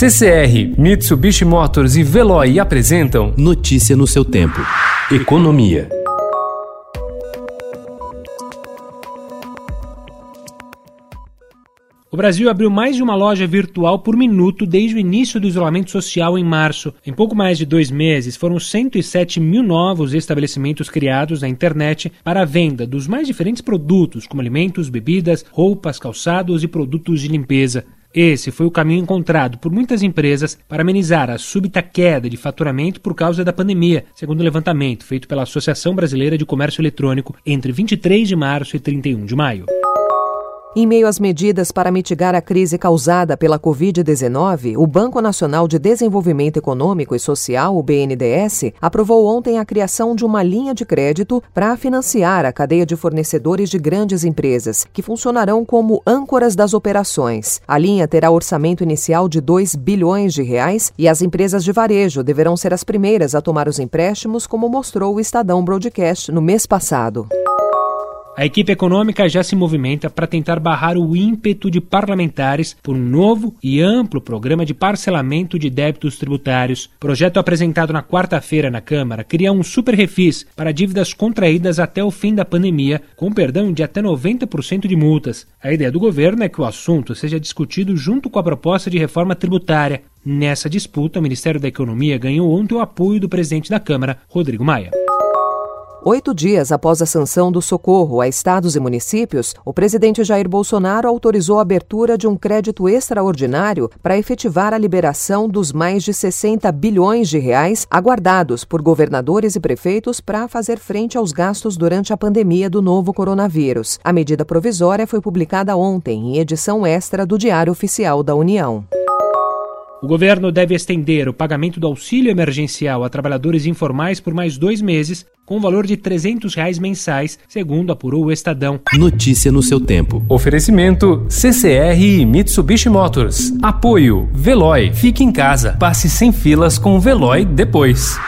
CCR, Mitsubishi Motors e Veloy apresentam Notícia no seu tempo. Economia. O Brasil abriu mais de uma loja virtual por minuto desde o início do isolamento social em março. Em pouco mais de dois meses, foram 107 mil novos estabelecimentos criados na internet para a venda dos mais diferentes produtos, como alimentos, bebidas, roupas, calçados e produtos de limpeza. Esse foi o caminho encontrado por muitas empresas para amenizar a súbita queda de faturamento por causa da pandemia, segundo o levantamento feito pela Associação Brasileira de Comércio Eletrônico entre 23 de março e 31 de maio. Em meio às medidas para mitigar a crise causada pela Covid-19, o Banco Nacional de Desenvolvimento Econômico e Social, o BNDES, aprovou ontem a criação de uma linha de crédito para financiar a cadeia de fornecedores de grandes empresas, que funcionarão como âncoras das operações. A linha terá orçamento inicial de 2 bilhões de reais e as empresas de varejo deverão ser as primeiras a tomar os empréstimos, como mostrou o Estadão Broadcast no mês passado. A equipe econômica já se movimenta para tentar barrar o ímpeto de parlamentares por um novo e amplo programa de parcelamento de débitos tributários. O projeto apresentado na quarta-feira na Câmara cria um super refis para dívidas contraídas até o fim da pandemia, com perdão de até 90% de multas. A ideia do governo é que o assunto seja discutido junto com a proposta de reforma tributária. Nessa disputa, o Ministério da Economia ganhou ontem o apoio do presidente da Câmara, Rodrigo Maia. Oito dias após a sanção do socorro a estados e municípios, o presidente Jair Bolsonaro autorizou a abertura de um crédito extraordinário para efetivar a liberação dos mais de 60 bilhões de reais aguardados por governadores e prefeitos para fazer frente aos gastos durante a pandemia do novo coronavírus. A medida provisória foi publicada ontem em edição extra do Diário Oficial da União. O governo deve estender o pagamento do auxílio emergencial a trabalhadores informais por mais dois meses, com valor de 300 reais mensais, segundo apurou o Estadão. Notícia no seu tempo. Oferecimento CCR e Mitsubishi Motors. Apoio Veloy. Fique em casa. Passe sem filas com o Veloy depois.